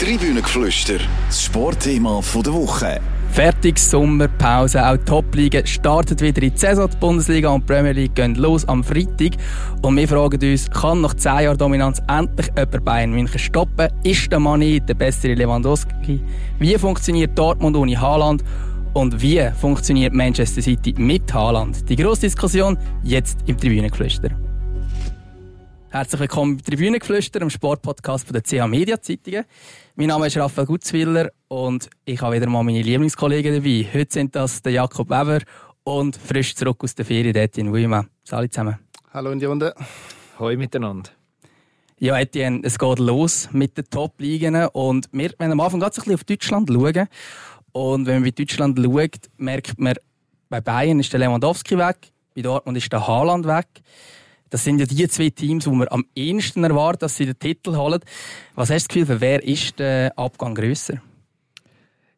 Tribünengeflüster, das Sportthema der Woche. Fertig Sommerpause, auch die Top-Liga startet wieder in die Saison. Die Bundesliga und die Premier League gehen los am Freitag. Und wir fragen uns, kann nach 10 Jahren Dominanz endlich jemand Bayern München stoppen? Ist der Mani der bessere Lewandowski? Wie funktioniert Dortmund ohne Haaland? Und wie funktioniert Manchester City mit Haaland? Die grosse Diskussion jetzt im Tribünengeflüster. Herzlich willkommen im Tribünengeflüster, im Sportpodcast der CH Media Zeitungen. Mein Name ist Raphael Gutzwiller und ich habe wieder mal meine Lieblingskollegen dabei. Heute sind das der Jakob Weber und frisch zurück aus der Ferien, Etienne Wuima. Salut zusammen. Hallo in die Runde. Hallo miteinander. Ja, Etienne, es geht los mit den Top-Ligen und wir wollen am Anfang ganz ein bisschen auf Deutschland schauen. Und wenn man bei Deutschland schaut, merkt man, bei Bayern ist der Lewandowski weg, bei Dortmund ist der Haaland weg. Das sind ja die zwei Teams, wo man am ehesten erwartet, dass sie den Titel holen. Was hast du das Gefühl, für wer ist der Abgang grösser?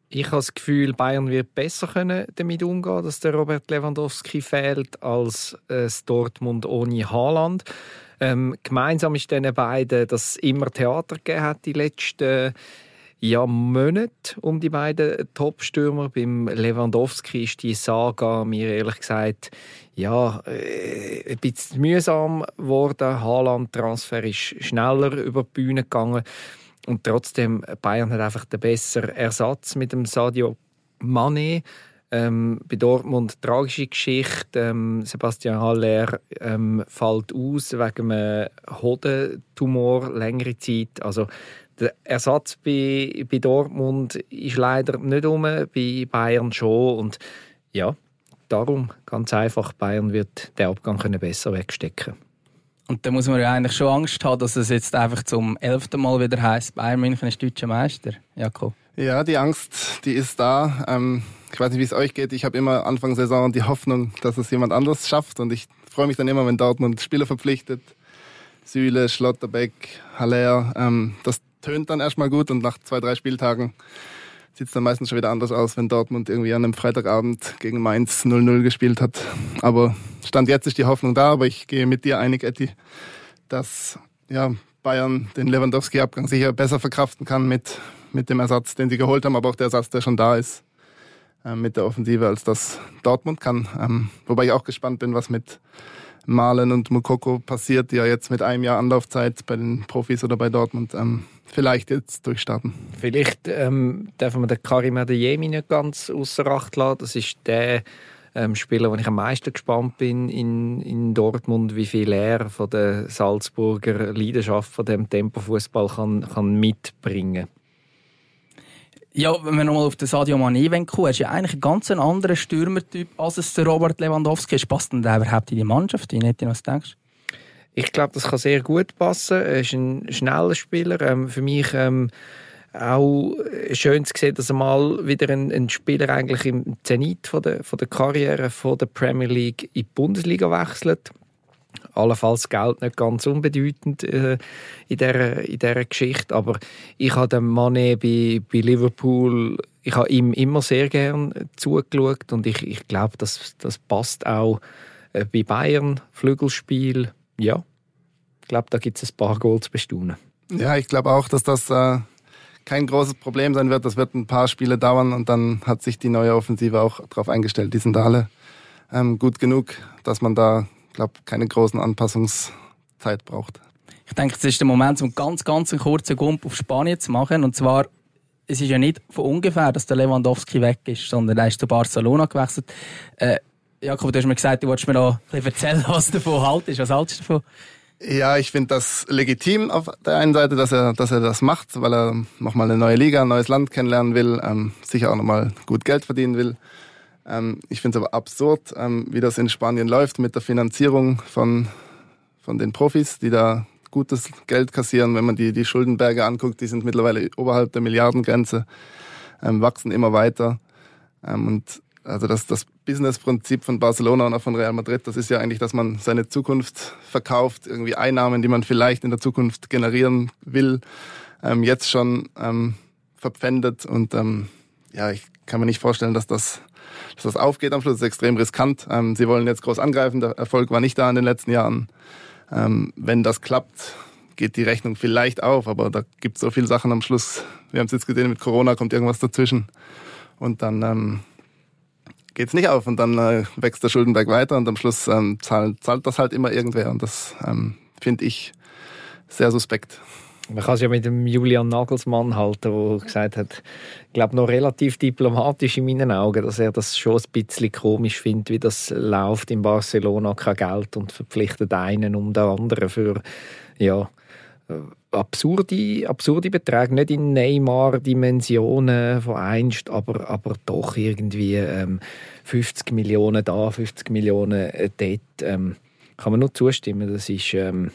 Ich habe das Gefühl, Bayern wird besser können damit umgehen, dass der Robert Lewandowski fehlt, als das Dortmund ohne Haaland. Ähm, gemeinsam ist diesen beiden, dass es immer Theater gegeben hat die letzten ja, Monate um die beiden Top-Stürmer. Beim Lewandowski ist die Saga mir ehrlich gesagt ja, äh, ein bisschen mühsam geworden. Haaland-Transfer ist schneller über die Bühne gegangen. Und trotzdem, Bayern hat einfach den besseren Ersatz mit dem Sadio Mané. Ähm, bei Dortmund tragische Geschichte. Ähm, Sebastian Haller ähm, fällt aus wegen einem Hodentumor längere Zeit. Also der Ersatz bei, bei Dortmund ist leider nicht um, bei Bayern schon. Und ja, darum ganz einfach, Bayern wird den Abgang können besser wegstecken und da muss man ja eigentlich schon Angst haben, dass es jetzt einfach zum elften Mal wieder heißt, Bayern München ist deutscher Meister. Jakob. Ja, die Angst, die ist da. Ähm, ich weiß nicht, wie es euch geht. Ich habe immer Anfang Saison die Hoffnung, dass es jemand anderes schafft. Und ich freue mich dann immer, wenn Dortmund Spieler verpflichtet. Süle, Schlotterbeck, Haller. Ähm, das tönt dann erstmal gut und nach zwei, drei Spieltagen sieht es dann meistens schon wieder anders aus, wenn Dortmund irgendwie an einem Freitagabend gegen Mainz 0-0 gespielt hat. Aber Stand jetzt ist die Hoffnung da, aber ich gehe mit dir einig, Etty, dass ja, Bayern den Lewandowski-Abgang sicher besser verkraften kann mit, mit dem Ersatz, den sie geholt haben, aber auch der Ersatz, der schon da ist äh, mit der Offensive, als das Dortmund kann. Ähm, wobei ich auch gespannt bin, was mit Malen und Mukoko passiert, die ja jetzt mit einem Jahr Anlaufzeit bei den Profis oder bei Dortmund ähm, vielleicht jetzt durchstarten. Vielleicht ähm, dürfen wir den Karim Adeyemi nicht ganz außer Acht lassen. Das ist der ähm, Spieler, wo ich am meisten gespannt bin in, in Dortmund, wie viel er von der Salzburger Leidenschaft von dem Tempofußball kann, kann mitbringen. Ja, wenn wir nochmal auf den Sadio Mane kommen, er ist ja eigentlich ein ganz anderer Stürmertyp, als es der Robert Lewandowski ist. Passt denn der überhaupt in die Mannschaft? Wie nicht, was denkst Ich glaube, das kann sehr gut passen. Er ist ein schneller Spieler. Ähm, für mich ähm, auch schön zu sehen, dass er mal wieder ein, ein Spieler eigentlich im Zenit von der, von der Karriere von der Premier League in die Bundesliga wechselt allenfalls Geld nicht ganz unbedeutend äh, in dieser in der Geschichte, aber ich habe dem Mané bei, bei Liverpool, ich habe ihm immer sehr gern zugeschaut und ich, ich glaube, das, das passt auch äh, bei Bayern, Flügelspiel, ja, ich glaube, da gibt es ein paar Goals bestaunen. Ja, ich glaube auch, dass das äh, kein großes Problem sein wird. Das wird ein paar Spiele dauern und dann hat sich die neue Offensive auch darauf eingestellt. Die sind alle ähm, gut genug, dass man da glaube, keine großen Anpassungszeit braucht. Ich denke, es ist der Moment, um ganz, ganz einen kurzen Gump auf Spanien zu machen. Und zwar, es ist ja nicht von ungefähr, dass der Lewandowski weg ist, sondern er ist zu Barcelona gewechselt. Äh, Jakob, du hast mir gesagt, du wolltest mir noch ein bisschen erzählen, was du davon haltest. Was haltest du davon? Ja, ich finde das legitim auf der einen Seite, dass er, dass er das macht, weil er nochmal eine neue Liga, ein neues Land kennenlernen will, ähm, sicher auch nochmal gut Geld verdienen will. Ähm, ich finde es aber absurd, ähm, wie das in Spanien läuft mit der Finanzierung von, von den Profis, die da gutes Geld kassieren. Wenn man die, die Schuldenberge anguckt, die sind mittlerweile oberhalb der Milliardengrenze, ähm, wachsen immer weiter. Ähm, und also das, das Businessprinzip von Barcelona und auch von Real Madrid, das ist ja eigentlich, dass man seine Zukunft verkauft, irgendwie Einnahmen, die man vielleicht in der Zukunft generieren will, ähm, jetzt schon ähm, verpfändet. Und ähm, ja, ich kann mir nicht vorstellen, dass das dass das aufgeht am Schluss, ist extrem riskant. Ähm, sie wollen jetzt groß angreifen, der Erfolg war nicht da in den letzten Jahren. Ähm, wenn das klappt, geht die Rechnung vielleicht auf, aber da gibt es so viele Sachen am Schluss. Wir haben es jetzt gesehen, mit Corona kommt irgendwas dazwischen und dann ähm, geht es nicht auf und dann äh, wächst der Schuldenberg weiter und am Schluss ähm, zahlt, zahlt das halt immer irgendwer und das ähm, finde ich sehr suspekt. Man kann es ja mit dem Julian Nagelsmann halten, der gesagt hat, ich glaube noch relativ diplomatisch in meinen Augen, dass er das schon ein bisschen komisch findet, wie das läuft in Barcelona, kein Geld und verpflichtet einen um den anderen für ja, äh, absurde, absurde Beträge, nicht in Neymar-Dimensionen von einst, aber, aber doch irgendwie ähm, 50 Millionen da, 50 Millionen dort. Ähm, kann man nur zustimmen, das ist... Ähm,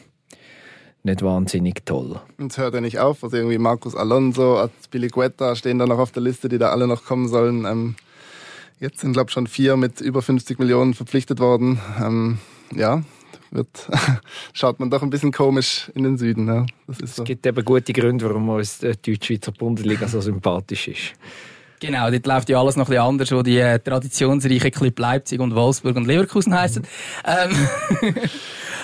nicht wahnsinnig toll. Und es hört ja nicht auf. Also irgendwie Marcus Alonso, Azpilicueta stehen da noch auf der Liste, die da alle noch kommen sollen. Ähm, jetzt sind, glaube ich, schon vier mit über 50 Millionen verpflichtet worden. Ähm, ja, wird, schaut man doch ein bisschen komisch in den Süden. Ja. Das ist so. Es gibt eben gute Gründe, warum uns die Deutsch-Schweizer Bundesliga so sympathisch ist. Genau, dort läuft ja alles noch ein bisschen anders, wo die äh, traditionsreichen Club Leipzig und Wolfsburg und Leverkusen heißen. Ähm,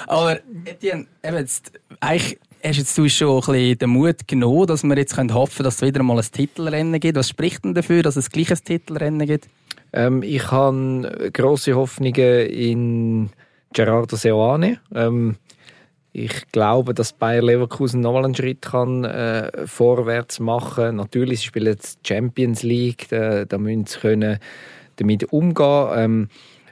aber Etienne, eben jetzt, eigentlich hast jetzt du schon ein bisschen den Mut genommen, dass wir jetzt hoffen können, dass es wieder mal ein Titelrennen gibt. Was spricht denn dafür, dass es gleich ein Titelrennen gibt? Ähm, ich habe grosse Hoffnungen in Gerardo Seoane. Ähm, ich glaube, dass Bayer Leverkusen nochmal einen Schritt kann, äh, vorwärts machen kann. Natürlich, sie spielen jetzt Champions League, da, da müssen sie können damit umgehen ähm,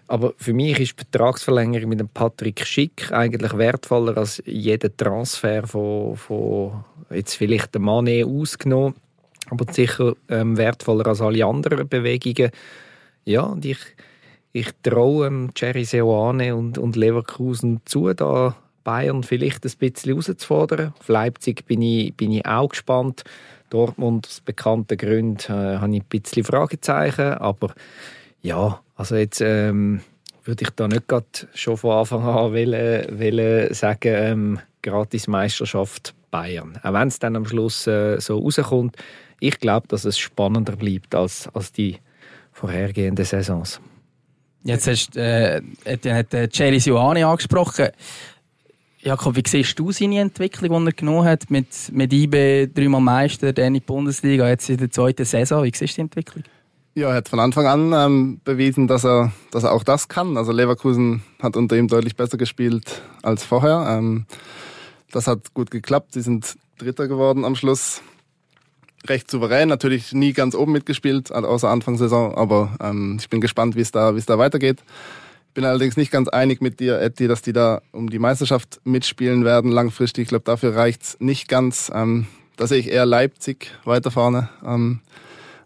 aber für mich ist die Vertragsverlängerung mit dem Patrick Schick eigentlich wertvoller als jeder Transfer von, von jetzt vielleicht der Mané ausgenommen, aber sicher ähm, wertvoller als alle anderen Bewegungen. Ja, und ich, ich traue ähm, Jerry Seoane und, und Leverkusen zu, da Bayern vielleicht ein bisschen herauszufordern. Auf Leipzig bin ich, bin ich auch gespannt. Dortmund, aus bekannten Gründen, äh, habe ich ein bisschen Fragezeichen. Aber ja, also jetzt ähm, würde ich da nicht gerade schon von Anfang an wollen, wollen sagen, ähm, gratis Meisterschaft Bayern. Auch wenn es dann am Schluss äh, so rauskommt. Ich glaube, dass es spannender bleibt als, als die vorhergehenden Saisons. Jetzt hast, äh, hat äh, Jerry Sioane angesprochen. Jakob, wie siehst du seine Entwicklung, die er genommen hat mit, mit IB dreimal Meister, dann in die Bundesliga, jetzt in der zweiten Saison? Wie siehst du die Entwicklung? Ja, er hat von Anfang an ähm, bewiesen, dass er, dass er auch das kann. Also Leverkusen hat unter ihm deutlich besser gespielt als vorher. Ähm, das hat gut geklappt. Sie sind Dritter geworden am Schluss. Recht souverän, natürlich nie ganz oben mitgespielt, außer Anfangssaison. Aber ähm, ich bin gespannt, wie es da, wie es da weitergeht bin allerdings nicht ganz einig mit dir, Eddie, dass die da um die Meisterschaft mitspielen werden langfristig. Ich glaube, dafür reicht's nicht ganz. Ähm, da sehe ich eher Leipzig weiter vorne, ähm,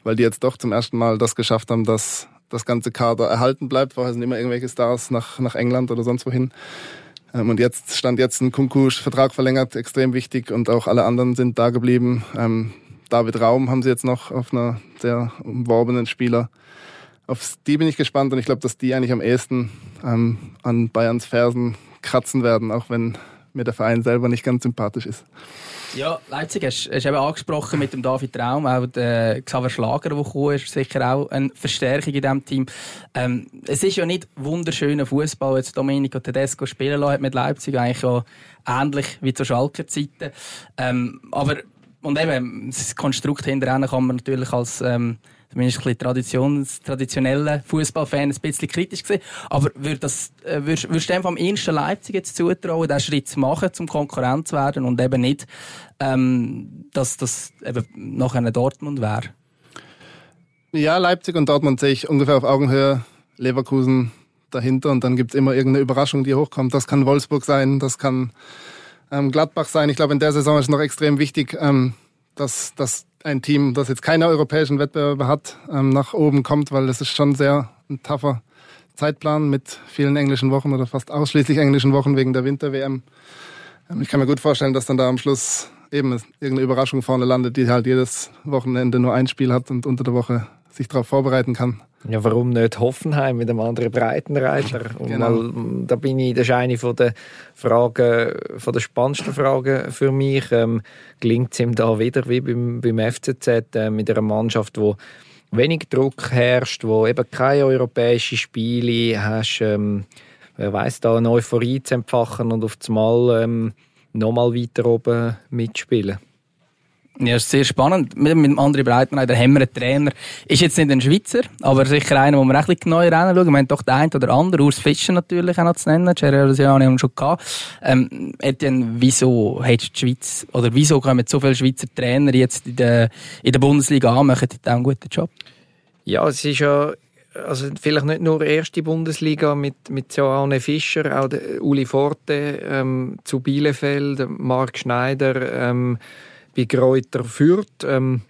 weil die jetzt doch zum ersten Mal das geschafft haben, dass das ganze Kader erhalten bleibt. Vorher sind immer irgendwelche Stars nach, nach England oder sonst wohin. Ähm, und jetzt stand jetzt ein Kunku Vertrag verlängert, extrem wichtig und auch alle anderen sind da geblieben. Ähm, David Raum haben sie jetzt noch auf einer sehr umworbenen Spieler auf die bin ich gespannt und ich glaube, dass die eigentlich am ehesten ähm, an Bayerns Fersen kratzen werden, auch wenn mir der Verein selber nicht ganz sympathisch ist. Ja, Leipzig hast du eben angesprochen mit dem David Raum, auch der Xaver Schlager, der gekommen ist, sicher auch eine Verstärkung in diesem Team. Ähm, es ist ja nicht wunderschöner Fußball, jetzt Domenico Tedesco spielen lassen hat mit Leipzig, eigentlich auch ähnlich wie zur Schalker Zeiten. Ähm, aber und eben das Konstrukt hinterher kann man natürlich als ähm, zumindest ein Traditions, traditionelle Fußballfan ein bisschen kritisch gesehen. Aber würd das, äh, würdest, würdest du dem vom ersten Leipzig jetzt zutrauen, diesen Schritt zu machen, zum Konkurrent zu werden und eben nicht, ähm, dass das eben nachher ein Dortmund wäre? Ja, Leipzig und Dortmund sehe ich ungefähr auf Augenhöhe. Leverkusen dahinter und dann gibt es immer irgendeine Überraschung, die hochkommt. Das kann Wolfsburg sein, das kann ähm, Gladbach sein. Ich glaube, in der Saison ist noch extrem wichtig, ähm, dass, dass ein Team, das jetzt keine europäischen Wettbewerbe hat, ähm, nach oben kommt, weil das ist schon sehr ein tougher Zeitplan mit vielen englischen Wochen oder fast ausschließlich englischen Wochen wegen der Winter-WM. Ähm, ich kann mir gut vorstellen, dass dann da am Schluss eben irgendeine Überraschung vorne landet, die halt jedes Wochenende nur ein Spiel hat und unter der Woche sich darauf vorbereiten kann. Ja, warum nicht Hoffenheim mit einem anderen Breitenreiter? genau. Mal, da bin ich, das ist eine von der Fragen, von der spannendsten Fragen für mich. Ähm, Gelingt es ihm da wieder wie beim, beim FCZ äh, mit einer Mannschaft, wo wenig Druck herrscht, wo eben keine europäischen Spiele hast, ähm, wer weiß da eine Euphorie zu empfachen und auf einmal ähm, nochmal weiter oben mitspielen. Ja, ist sehr spannend. Mit, dem André Breitner, der haben wir einen Trainer, ist jetzt nicht ein Schweizer, aber sicher einer, wo wir ein bisschen genauer hinschauen. Wir haben doch den einen oder anderen, Urs Fischer natürlich auch noch zu nennen, Gerard Luciani haben wir schon gehabt. Ähm, Etienne, wieso hat die Schweiz, oder wieso kommen so viele Schweizer Trainer jetzt in der, in der Bundesliga an, machen die einen guten Job? Ja, es ist ja also vielleicht nicht nur erste Bundesliga mit, mit so Arne Fischer, auch Uli Forte ähm, zu Bielefeld, Marc Schneider, ähm, bei Kräuter Fürth. Ähm,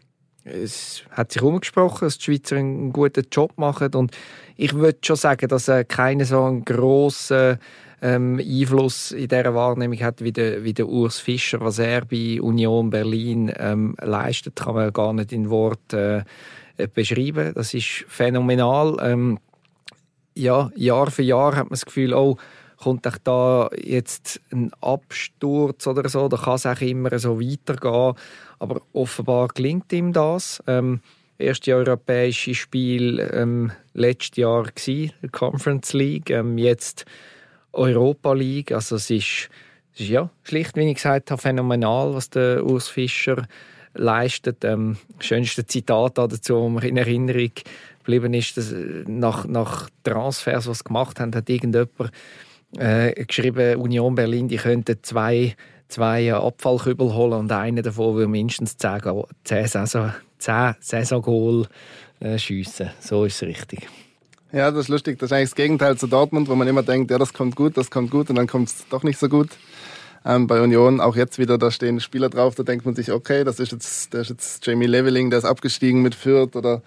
es hat sich umgesprochen, dass die Schweizer einen guten Job machen und ich würde schon sagen, dass er keinen so einen grossen ähm, Einfluss in dieser Wahrnehmung hat wie der, wie der Urs Fischer. Was er bei Union Berlin ähm, leistet, kann man gar nicht in Worten äh, beschreiben. Das ist phänomenal. Ähm, ja, Jahr für Jahr hat man das Gefühl, oh, kommt euch da jetzt ein Absturz oder so, da kann es auch immer so weitergehen. Aber offenbar gelingt ihm das. Ähm, erste europäische Spiel ähm, letztes Jahr gsi, Conference League, ähm, jetzt Europa League. Also es ist, es ist ja schlicht, wie ich gesagt habe, phänomenal, was der Urs Fischer leistet. Ähm, schönste Zitat dazu, um in Erinnerung geblieben ist, dass nach, nach Transfers, was gemacht haben, hat irgendjemand äh, geschrieben, Union Berlin, die könnten zwei, zwei Abfallkübel holen und einer davon würde mindestens 10, 10, Saison, 10 Saison-Goal äh, schiessen. So ist es richtig. Ja, das ist lustig. Das ist eigentlich das Gegenteil zu Dortmund, wo man immer denkt, ja, das kommt gut, das kommt gut und dann kommt es doch nicht so gut. Ähm, bei Union auch jetzt wieder, da stehen Spieler drauf, da denkt man sich, okay, das ist jetzt, der ist jetzt Jamie Leveling, der ist abgestiegen mit Fürth oder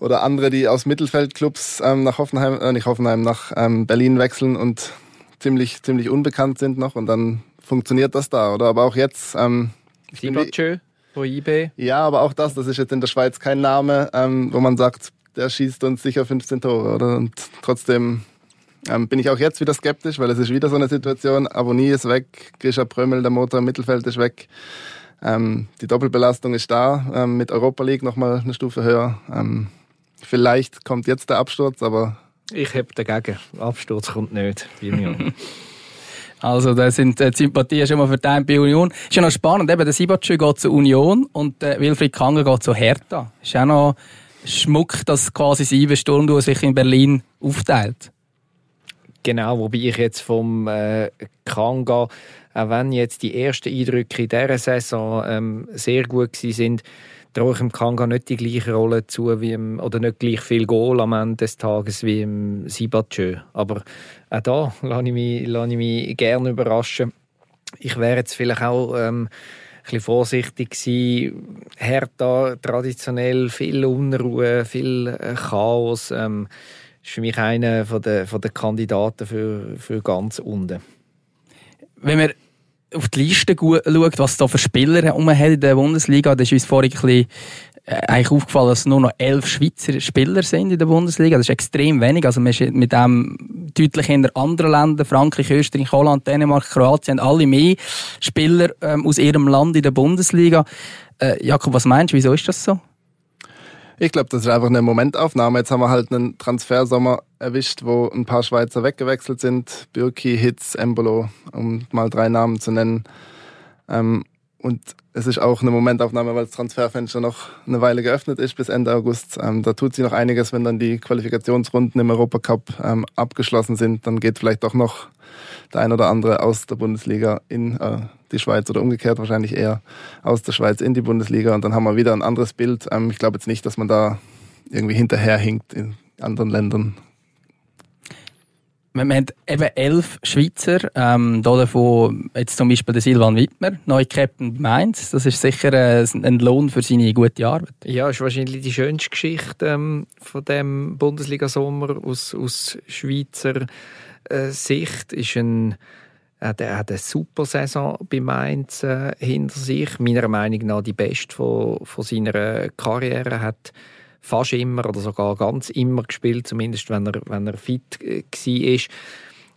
oder andere, die aus Mittelfeldclubs ähm, nach Hoffenheim, äh, nicht Hoffenheim, nach ähm, Berlin wechseln und ziemlich, ziemlich unbekannt sind noch und dann funktioniert das da. Oder aber auch jetzt. Ähm, Sibachö IB. Ja, aber auch das, das ist jetzt in der Schweiz kein Name, ähm, wo man sagt, der schießt uns sicher 15 Tore. Oder? Und trotzdem ähm, bin ich auch jetzt wieder skeptisch, weil es ist wieder so eine Situation. Abonnie ist weg, Grisha Prömel, der Motor im Mittelfeld ist weg. Ähm, die Doppelbelastung ist da, ähm, mit Europa League nochmal eine Stufe höher. Ähm, Vielleicht kommt jetzt der Absturz, aber. Ich habe dagegen. Absturz kommt nicht bei mir. Also, da sind äh, die Sympathien schon mal verteilt bei Union. Ist ja noch spannend, eben, der Sibatschö geht zur Union und der Wilfried Kanger geht zu Hertha. Ist auch noch Schmuck, dass quasi sieben Stunden sich in Berlin aufteilt. Genau, wobei ich jetzt vom äh, Kanga, auch wenn jetzt die ersten Eindrücke in dieser Saison ähm, sehr gut waren, traue ich dem Kanga nicht die gleiche Rolle zu wie im, oder nicht gleich viel Goal am Ende des Tages wie im Sibatschö. Aber auch da lasse ich mich, lasse ich mich gerne überraschen. Ich wäre jetzt vielleicht auch ähm, ein bisschen vorsichtig gewesen. Hertha traditionell viel Unruhe, viel äh, Chaos. Ähm, ist für mich einer von der, von der Kandidaten für, für ganz unten. Wenn wir auf die Liste schaut, was da für Spieler hat in der Bundesliga, da ist uns vorhin ein bisschen äh, eigentlich aufgefallen, dass nur noch elf Schweizer Spieler sind in der Bundesliga. Das ist extrem wenig. Also man ist mit dem deutlich in anderen Ländern, Frankreich, Österreich, Holland, Dänemark, Kroatien, alle mehr Spieler ähm, aus ihrem Land in der Bundesliga. Äh, Jakob, was meinst du, wieso ist das so? Ich glaube, das ist einfach eine Momentaufnahme. Jetzt haben wir halt einen Transfersommer erwischt, wo ein paar Schweizer weggewechselt sind. Birki, Hitz, Embolo, um mal drei Namen zu nennen. Ähm, und es ist auch eine Momentaufnahme, weil das Transferfenster noch eine Weile geöffnet ist bis Ende August. Ähm, da tut sich noch einiges, wenn dann die Qualifikationsrunden im Europacup ähm, abgeschlossen sind. Dann geht vielleicht doch noch der ein oder andere aus der Bundesliga in äh, die Schweiz oder umgekehrt wahrscheinlich eher aus der Schweiz in die Bundesliga und dann haben wir wieder ein anderes Bild. Ähm, ich glaube jetzt nicht, dass man da irgendwie hinterherhinkt in anderen Ländern. Wir haben eben elf Schweizer, ähm, davon jetzt zum Beispiel der Silvan Wittmer, neuer Captain Mainz. Das ist sicher äh, ein Lohn für seine gute Arbeit. Ja, ist wahrscheinlich die schönste Geschichte ähm, von dem Bundesliga-Sommer aus, aus Schweizer äh, Sicht. Ist ein er hat eine super Saison bei Mainz äh, hinter sich. Meiner Meinung nach die beste von, von seiner Karriere. hat fast immer oder sogar ganz immer gespielt, zumindest wenn er, wenn er fit äh, war.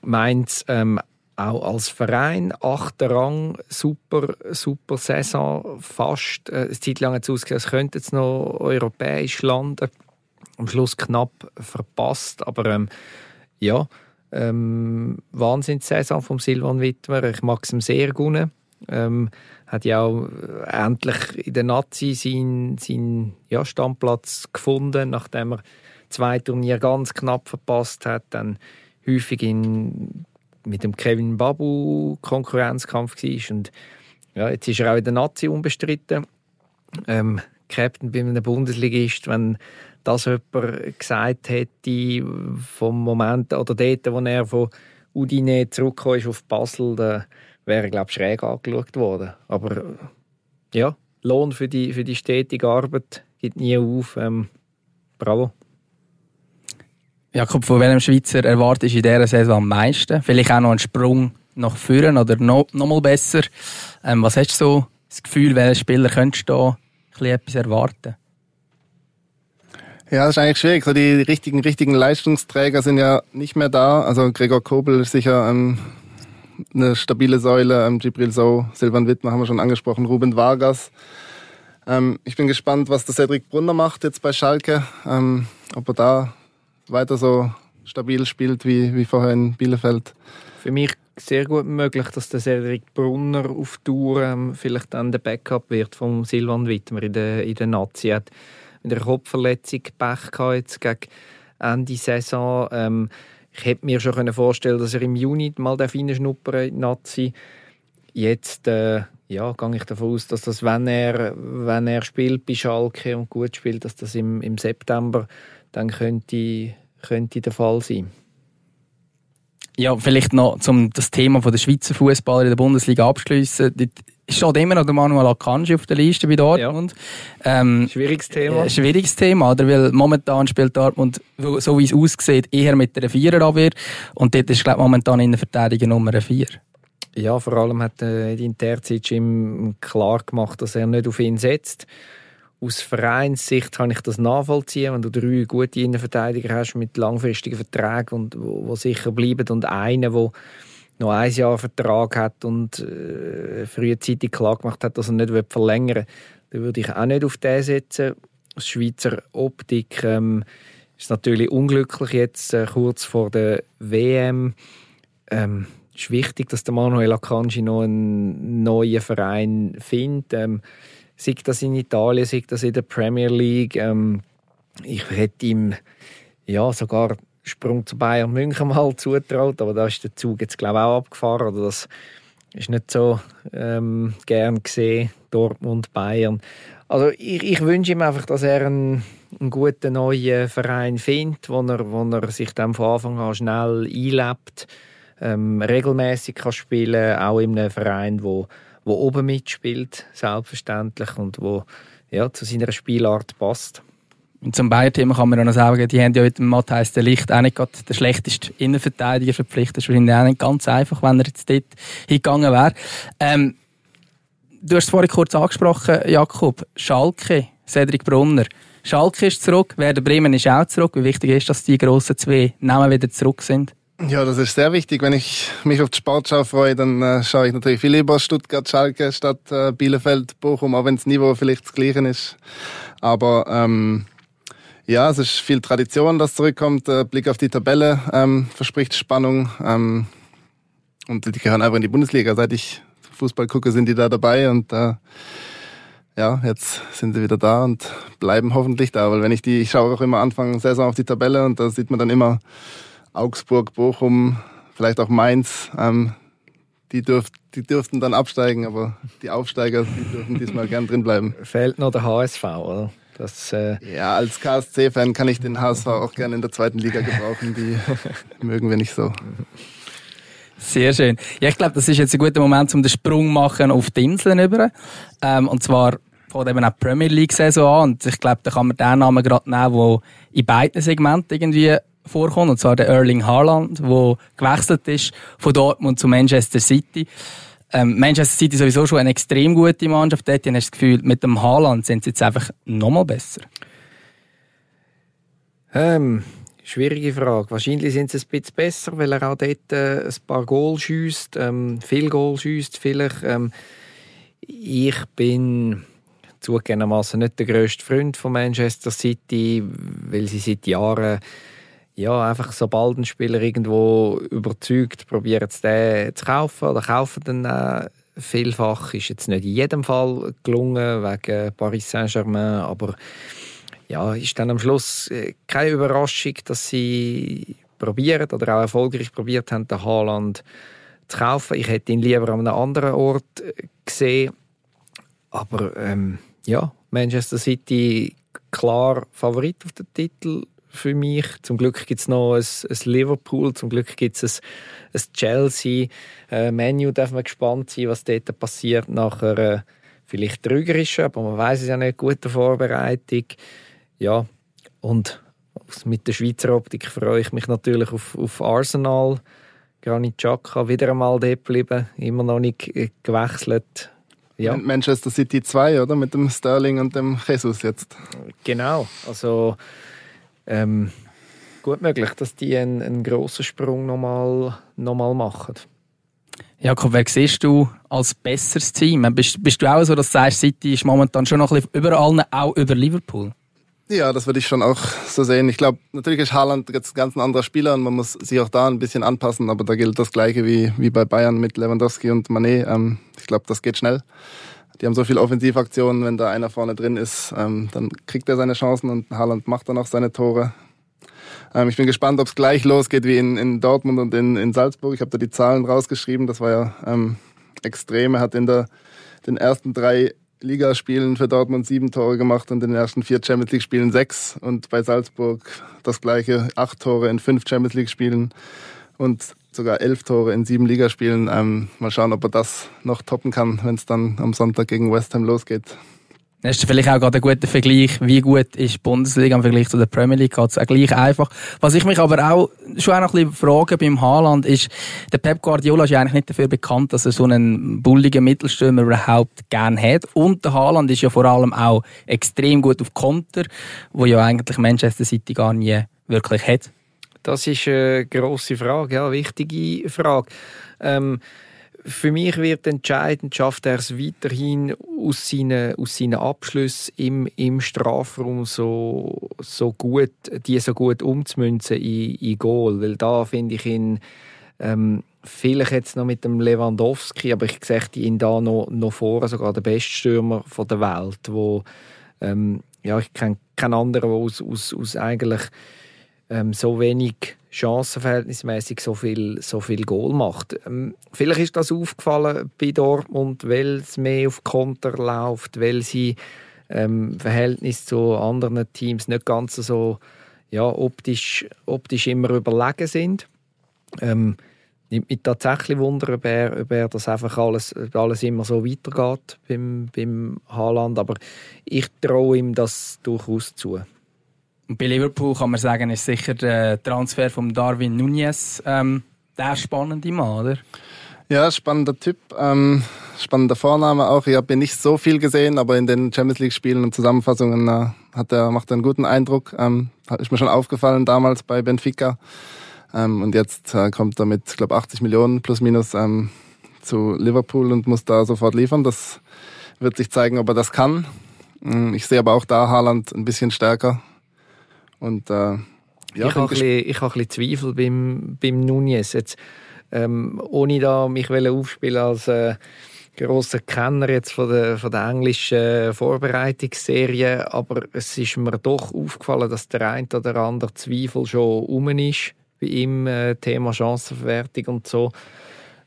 Mainz ähm, auch als Verein, achter Rang, super, super Saison, fast. Äh, eine Zeit lang es es könnte jetzt noch europäisch landen. Am Schluss knapp verpasst, aber ähm, ja, Ähm, Wahnsinnssaison vom Silvan Wittmer. Ich mag es ihm sehr gut. Ähm, hat ja auch endlich in der Nazi seinen, seinen ja, Stammplatz gefunden, nachdem er zwei Turniere ganz knapp verpasst hat, dann häufig in, mit dem Kevin Babu Konkurrenzkampf war und ja, jetzt ist er auch in der Nazi unbestritten. Ähm, Captain bei einem Bundesligist, wenn das jemand gesagt hätte vom Moment oder dort, wo er von Udine zurückgekommen ist auf Basel, dann wäre glaube ich schräg angeschaut worden. Aber ja, Lohn für die, für die stetige Arbeit geht nie auf. Ähm, bravo. Jakob, von welchem Schweizer erwartest du in dieser Saison am meisten? Vielleicht auch noch einen Sprung nach vorne oder noch, noch mal besser. Ähm, was hast du so das Gefühl, welcher Spieler könntest du da etwas erwarten? Ja, das ist eigentlich schwierig. So die richtigen, richtigen Leistungsträger sind ja nicht mehr da. Also Gregor Kobel ist sicher ähm, eine stabile Säule. Ähm, Gibril So, Silvan Wittmer haben wir schon angesprochen, Ruben Vargas. Ähm, ich bin gespannt, was der Cedric Brunner macht jetzt bei Schalke. Ähm, ob er da weiter so stabil spielt wie, wie vorher in Bielefeld. Für mich sehr gut möglich, dass der Cedric Brunner auf Tour ähm, vielleicht dann der Backup wird vom Silvan Wittmer in der, in der Nazi. hat mit einer Kopfverletzung Pech gehabt jetzt gegen Ende Saison. Ähm, ich hätte mir schon vorstellen dass er im Juni mal schnuppern in die Nazi. Jetzt äh, ja, gehe ich davon aus, dass das, wenn er, wenn er spielt bei Schalke und gut spielt, dass das im, im September dann könnte, könnte der Fall sein. Ja, vielleicht noch, um das Thema der Schweizer Fußballer in der Bundesliga abzuschließen. Steht immer noch der Manuel Akanji auf der Liste bei Dortmund. Ja. Ähm, schwieriges Thema. Äh, schwieriges Thema, oder? Weil momentan spielt Dortmund, so wie es aussieht, eher mit einer Viererabwehr. Und dort ist, glaube ich, momentan in der Verteidigung Nummer 4. Ja, vor allem hat äh, Edin Terzic ihm klar gemacht, dass er nicht auf ihn setzt aus Vereinssicht kann ich das nachvollziehen, wenn du drei gute Innenverteidiger hast mit langfristigen Verträgen und wo, wo sicher bleiben und einen, der noch ein Jahr Vertrag hat und äh, frühzeitig klar gemacht hat, dass er nicht verlängern will, dann würde ich auch nicht auf den setzen. Aus Schweizer Optik ähm, ist natürlich unglücklich jetzt äh, kurz vor der WM. Ähm, ist wichtig, dass der Manuel Akanji noch einen neuen Verein findet. Ähm, sei das in Italien, sei das in der Premier League. Ähm, ich hätte ihm ja, sogar Sprung zu Bayern München mal zutraut, aber da ist der Zug jetzt glaube ich auch abgefahren. Oder das ist nicht so ähm, gern gesehen, Dortmund, Bayern. Also ich, ich wünsche ihm einfach, dass er einen, einen guten neuen Verein findet, wo er, wo er sich dann von Anfang an schnell einlebt, ähm, regelmäßig kann spielen, auch in einem Verein, wo wo oben mitspielt, selbstverständlich, und wo ja, zu seiner Spielart passt. Und zum Bayern-Thema kann man auch noch sagen, die haben ja mit dem Matthijs de Licht auch nicht gerade den schlechtesten Innenverteidiger verpflichtet. Das ist wahrscheinlich auch nicht ganz einfach, wenn er jetzt dort hingegangen wäre. Ähm, du hast es vorhin kurz angesprochen, Jakob. Schalke, Cedric Brunner. Schalke ist zurück, Werder Bremen ist auch zurück. Wie wichtig ist, dass die grossen zwei Namen wieder zurück sind? Ja, das ist sehr wichtig. Wenn ich mich auf die Sportschau freue, dann äh, schaue ich natürlich viel lieber Stuttgart, Schalke statt äh, Bielefeld, Bochum, auch wenn das Niveau vielleicht das gleiche ist. Aber ähm, ja, es ist viel Tradition, das zurückkommt. Der Blick auf die Tabelle ähm, verspricht Spannung. Ähm, und die gehören einfach in die Bundesliga. Seit ich Fußball gucke, sind die da dabei und äh, ja, jetzt sind sie wieder da und bleiben hoffentlich da. Weil wenn ich die, ich schaue auch immer Anfang Saison auf die Tabelle und da sieht man dann immer Augsburg, Bochum, vielleicht auch Mainz, ähm, die, dürft, die dürften dann absteigen, aber die Aufsteiger, die dürfen diesmal gern drin bleiben. Fehlt noch der HSV, oder? Das, äh ja, als KSC-Fan kann ich den HSV auch gerne in der zweiten Liga gebrauchen. Die mögen wir nicht so. Sehr schön. Ja, ich glaube, das ist jetzt ein guter Moment, um den Sprung machen auf die Inseln über. Ähm, und zwar von eben auch Premier League Saison an. Und ich glaube, da kann man den Namen gerade nehmen, der in beiden Segmenten irgendwie vorkommt, und zwar der Erling Haaland, der gewechselt ist von Dortmund zu Manchester City. Ähm, Manchester City ist sowieso schon eine extrem gute Mannschaft. Dort hast du das Gefühl, mit dem Haaland sind sie jetzt einfach nochmal besser. Ähm, schwierige Frage. Wahrscheinlich sind sie ein bisschen besser, weil er auch dort äh, ein paar Goal schießt, ähm, viel Goal schießt vielleicht. Ähm, ich bin zugegebenermaßen nicht der grösste Freund von Manchester City, weil sie seit Jahren ja, einfach sobald ein Spieler irgendwo überzeugt, probieren sie den zu kaufen oder kaufen dann äh, vielfach. Ist jetzt nicht in jedem Fall gelungen wegen Paris Saint-Germain, aber ja, ist dann am Schluss äh, keine Überraschung, dass sie probieren oder auch erfolgreich probiert haben, den Haaland zu kaufen. Ich hätte ihn lieber an einem anderen Ort äh, gesehen, aber ähm, ja, Manchester City klar Favorit auf den Titel für mich. Zum Glück gibt es noch ein, ein, Liverpool, zum Glück gibt es ein, ein, Chelsea. Äh, Menu darf man gespannt sein, was dort passiert nach einer vielleicht trügerischen, aber man weiß es ja nicht, guten Vorbereitung. Ja, und mit der Schweizer Optik freue ich mich natürlich auf, auf Arsenal. Granit Xhaka wieder einmal dort geblieben, immer noch nicht gewechselt. Ja. Manchester City 2, oder? Mit dem Sterling und dem Jesus jetzt. Genau, also ähm, gut möglich, dass die einen, einen grossen Sprung nochmal noch mal machen. Jakob, wer siehst du als besseres Team? Bist, bist du auch so, dass du sagst, City ist momentan schon noch ein bisschen über allen, auch über Liverpool? Ja, das würde ich schon auch so sehen. Ich glaube, natürlich ist Haaland jetzt ganz ein anderer Spieler und man muss sich auch da ein bisschen anpassen, aber da gilt das Gleiche wie, wie bei Bayern mit Lewandowski und Manet. Ähm, ich glaube, das geht schnell. Die haben so viele Offensivaktionen, wenn da einer vorne drin ist, ähm, dann kriegt er seine Chancen und Haaland macht dann auch seine Tore. Ähm, ich bin gespannt, ob es gleich losgeht wie in, in Dortmund und in, in Salzburg. Ich habe da die Zahlen rausgeschrieben, das war ja ähm, extrem. Er hat in der, den ersten drei Ligaspielen für Dortmund sieben Tore gemacht und in den ersten vier Champions League Spielen sechs und bei Salzburg das gleiche, acht Tore in fünf Champions League Spielen und sogar elf Tore in sieben Ligaspielen. Ähm, mal schauen, ob er das noch toppen kann, wenn es dann am Sonntag gegen West Ham losgeht. Das ist vielleicht auch gerade ein guter Vergleich, wie gut ist die Bundesliga im Vergleich zu der Premier League, geht es auch gleich einfach. Was ich mich aber auch schon auch noch ein bisschen frage beim Haaland ist, der Pep Guardiola ist ja eigentlich nicht dafür bekannt, dass er so einen bulligen Mittelstürmer überhaupt gern hat. Und der Haaland ist ja vor allem auch extrem gut auf Konter, wo ja eigentlich Manchester City gar nie wirklich hat. Das ist eine grosse Frage, ja, wichtige Frage. Ähm, für mich wird entscheidend, schafft er es weiterhin aus seinen, aus seinen Abschlüssen im, im Strafraum so, so gut, die so gut umzumünzen in, in Goal. Weil da finde ich ihn, ähm, vielleicht jetzt noch mit dem Lewandowski, aber ich sehe ihn da noch, noch vor, sogar der beste Stürmer der Welt, wo, ähm, ja, ich kenne keinen anderen, der aus, aus, aus eigentlich ähm, so wenig chancenverhältnismäßig so viel, so viel Goal macht. Ähm, vielleicht ist das aufgefallen bei Dortmund, weil es mehr auf Konter läuft, weil sie ähm, im Verhältnis zu anderen Teams nicht ganz so ja, optisch, optisch immer überlegen sind. Ähm, nimmt mich tatsächlich Wunder, ob er, ob er das einfach alles, alles immer so weitergeht beim, beim Haaland. Aber ich traue ihm das durchaus zu. Und bei Liverpool kann man sagen, ist sicher der Transfer von Darwin Nunez ähm, der spannende Mann, oder? Ja, spannender Typ. Ähm, spannender Vorname auch. Ich habe ihn nicht so viel gesehen, aber in den Champions League Spielen und Zusammenfassungen äh, hat er, macht er einen guten Eindruck. Ähm, ist mir schon aufgefallen damals bei Benfica. Ähm, und jetzt äh, kommt er mit, glaube, 80 Millionen plus minus ähm, zu Liverpool und muss da sofort liefern. Das wird sich zeigen, ob er das kann. Ähm, ich sehe aber auch da Haaland ein bisschen stärker. Und, äh, ja, ich habe bisschen, hab ein bisschen Zweifel beim, beim Nunez. Jetzt, ähm, ohne da mich aufspielen als äh, großer Kenner jetzt von der, von der englischen Vorbereitungsserie, aber es ist mir doch aufgefallen, dass der ein oder andere Zweifel schon um ist bei ihm, äh, Thema Chancenverwertung und so.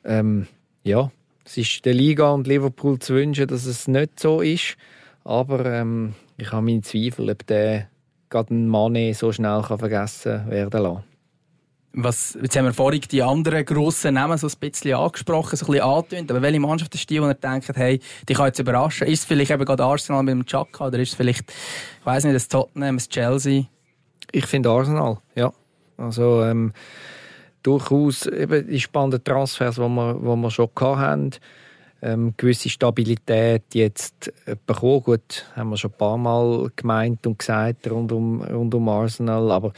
Ähm, ja, es ist der Liga und Liverpool zu wünschen, dass es nicht so ist, aber ähm, ich habe meine Zweifel, ob der gerade ein Mane so schnell kann vergessen werden lassen. Was, jetzt haben wir vorhin die anderen grossen Namen so ein bisschen angesprochen, so ein bisschen angetönt. Aber welche Mannschaft ist die, wo ihr denkt, hey, die kann jetzt überraschen? Ist es vielleicht eben gerade Arsenal mit dem Chaka oder ist es vielleicht, ich weiß nicht, das Tottenham, das Chelsea? Ich finde Arsenal, ja. Also, ähm, durchaus eben die spannenden Transfers, die wir, die wir schon hatten ähm, gewisse Stabilität jetzt äh, bekommen. Gut, haben wir schon ein paar Mal gemeint und gesagt rund um, rund um Arsenal, aber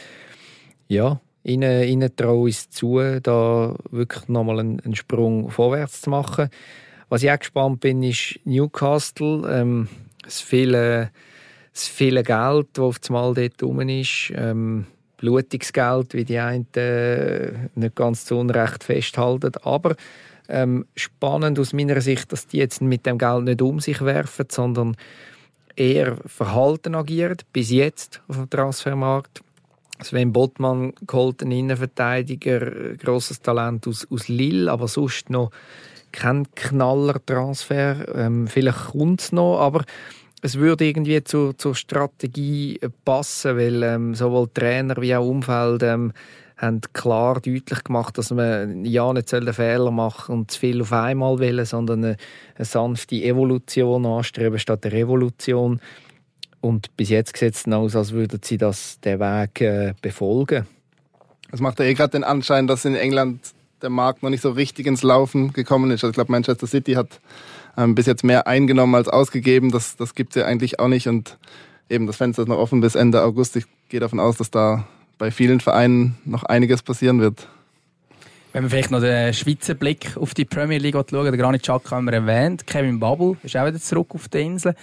ja, ihnen, ihnen traue ich zu, da wirklich nochmal einen, einen Sprung vorwärts zu machen. Was ich auch gespannt bin, ist Newcastle. Ähm, das viele, das viele Geld, das auf einmal dort rum ist. Ähm, Blutungsgeld, wie die einen äh, nicht ganz zu Unrecht festhalten. Aber ähm, spannend aus meiner Sicht, dass die jetzt mit dem Geld nicht um sich werfen, sondern eher verhalten agieren, bis jetzt auf dem Transfermarkt. Sven Bottmann geholt, ein Innenverteidiger, grosses Talent aus, aus Lille, aber sonst noch kein Knaller-Transfer. Ähm, vielleicht kommt es noch, aber es würde irgendwie zur, zur Strategie passen, weil ähm, sowohl Trainer wie auch Umfeld ähm, haben klar deutlich gemacht, dass man ja nicht Fehler machen und zu viel auf einmal will, sondern eine, eine sanfte Evolution anstreben statt der Revolution. Und bis jetzt sieht es aus, als würden sie das, den Weg äh, befolgen. Es macht ja eh gerade den Anschein, dass in England der Markt noch nicht so richtig ins Laufen gekommen ist. Also ich glaube, Manchester City hat ähm, bis jetzt mehr eingenommen als ausgegeben. Das, das gibt es ja eigentlich auch nicht. Und eben das Fenster ist noch offen bis Ende August. Ich gehe davon aus, dass da bei vielen Vereinen noch einiges passieren wird. Wenn wir vielleicht noch den Schweizer Blick auf die Premier League schauen, der Granit Xhaka haben wir erwähnt, Kevin Babbel ist auch wieder zurück auf die Insel.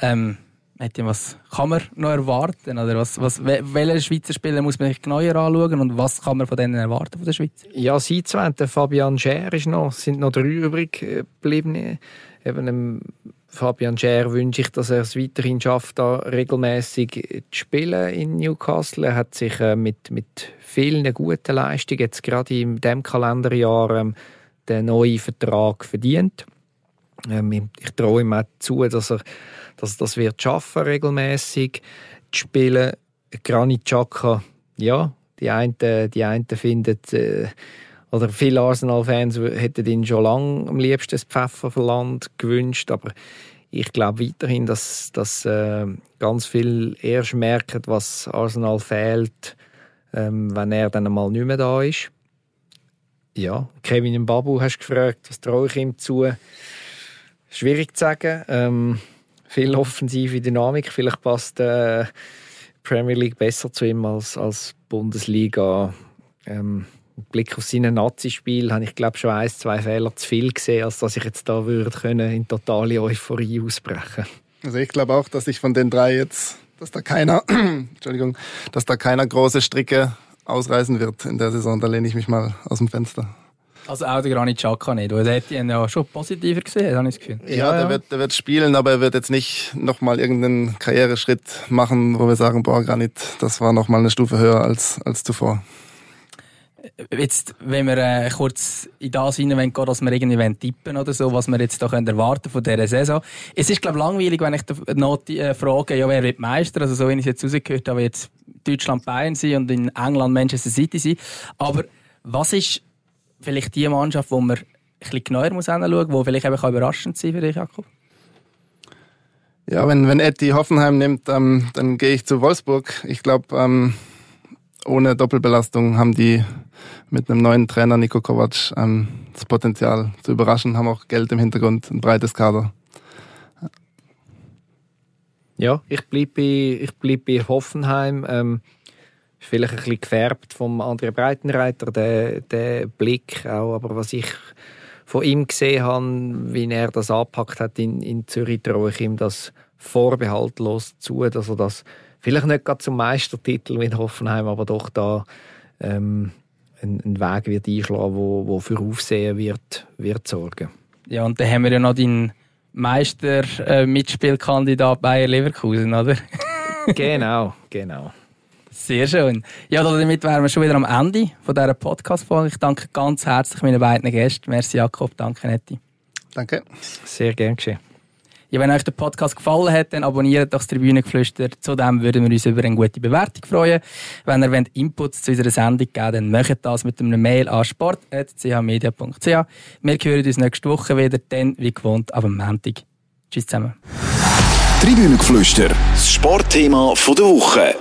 Ähm, was kann man noch erwarten? Oder was, was, welche Schweizer Spieler muss man sich genauer anschauen und was kann man von denen erwarten von der Schweiz? Ja, sie zwei, der Fabian Scher ist noch, sind noch drei übrig geblieben. Eben Fabian Scher wünsche ich, dass er es weiterhin schafft, da regelmäßig zu spielen in Newcastle. Er hat sich äh, mit, mit vielen guten Leistungen jetzt gerade in diesem Kalenderjahr ähm, den neuen Vertrag verdient. Ähm, ich traue ihm auch zu, dass er, dass er das wird schaffen, regelmäßig zu spielen. Granit Xhaka, ja, die einen, die finden, äh, oder viele Arsenal-Fans hätten ihn schon lange am liebsten das Pfefferland gewünscht, aber ich glaube weiterhin, dass, dass äh, ganz viel erst merken, was Arsenal fehlt, ähm, wenn er dann einmal nicht mehr da ist. Ja, Kevin Babu hast du gefragt, was traue ich ihm zu? Schwierig zu sagen. Ähm, viel offensive Dynamik. Vielleicht passt äh, Premier League besser zu ihm als, als Bundesliga. Ähm, mit Blick auf seine Nazi-Spiel habe ich glaube schon ein, zwei Fehler zu viel gesehen, als dass ich jetzt da würde können in totale Euphorie ausbrechen. Also ich glaube auch, dass ich von den drei jetzt, dass da keiner, Entschuldigung, dass da keiner große Stricke ausreißen wird in der Saison. Da lehne ich mich mal aus dem Fenster. Also auch der Granit Xhaka nicht. Er hätte ihn ja schon positiver gesehen, habe ich das Gefühl. Ja, ja, Der, wird, der wird spielen, aber er wird jetzt nicht nochmal irgendeinen Karriereschritt machen, wo wir sagen, boah, Granit, das war nochmal eine Stufe höher als, als zuvor jetzt, wenn wir äh, kurz in das hinein gehen, dass wir irgendwie tippen oder so, was wir jetzt da können erwarten von dieser Saison. Es ist, glaube ich, langweilig, wenn ich die äh, frage, ja, wer wird Meister? Also so, wie ich es jetzt rausgehört habe, jetzt Deutschland Bayern sein und in England Manchester City sein. Aber was ist vielleicht die Mannschaft, wo man ein bisschen genauer muss hinschauen muss, die vielleicht eben überraschend sein kann für dich, Jakob? Ja, wenn, wenn Eddie Hoffenheim nimmt, ähm, dann gehe ich zu Wolfsburg. Ich glaube, ähm, ohne Doppelbelastung haben die mit einem neuen Trainer Nico Kovac ähm, das Potenzial zu überraschen, haben auch Geld im Hintergrund, ein breites Kader. Ja, ich bleibe bei, bleib bei Hoffenheim. Ähm, vielleicht ein bisschen gefärbt vom anderen Breitenreiter, der, der Blick auch. Aber was ich von ihm gesehen habe, wie er das abpackt hat in, in Zürich, traue ich ihm das vorbehaltlos zu, dass er das vielleicht nicht gerade zum Meistertitel mit Hoffenheim, aber doch da ähm, einen Weg wird einschlagen, wo, wo für Aufsehen wird, wird sorgen. Ja, und dann haben wir ja noch den Meister-Mitspielkandidat Bayer Leverkusen, oder? genau, genau. Sehr schön. Ja, damit wären wir schon wieder am Ende von dieser Podcast-Folge. Ich danke ganz herzlich meinen beiden Gästen. Merci Jakob, danke Netti. Danke. Sehr gern geschehen. Ja, wenn euch der Podcast gefallen hat, dann abonniert doch das Tribünengeflüster. Zudem würden wir uns über eine gute Bewertung freuen. Wenn ihr wollt Inputs zu unserer Sendung geben dann macht das mit einem Mail an sport.chmedia.ch. Wir hören uns nächste Woche wieder, dann wie gewohnt am Montag. Tschüss zusammen. Tribünengeflüster, das Sportthema der Woche.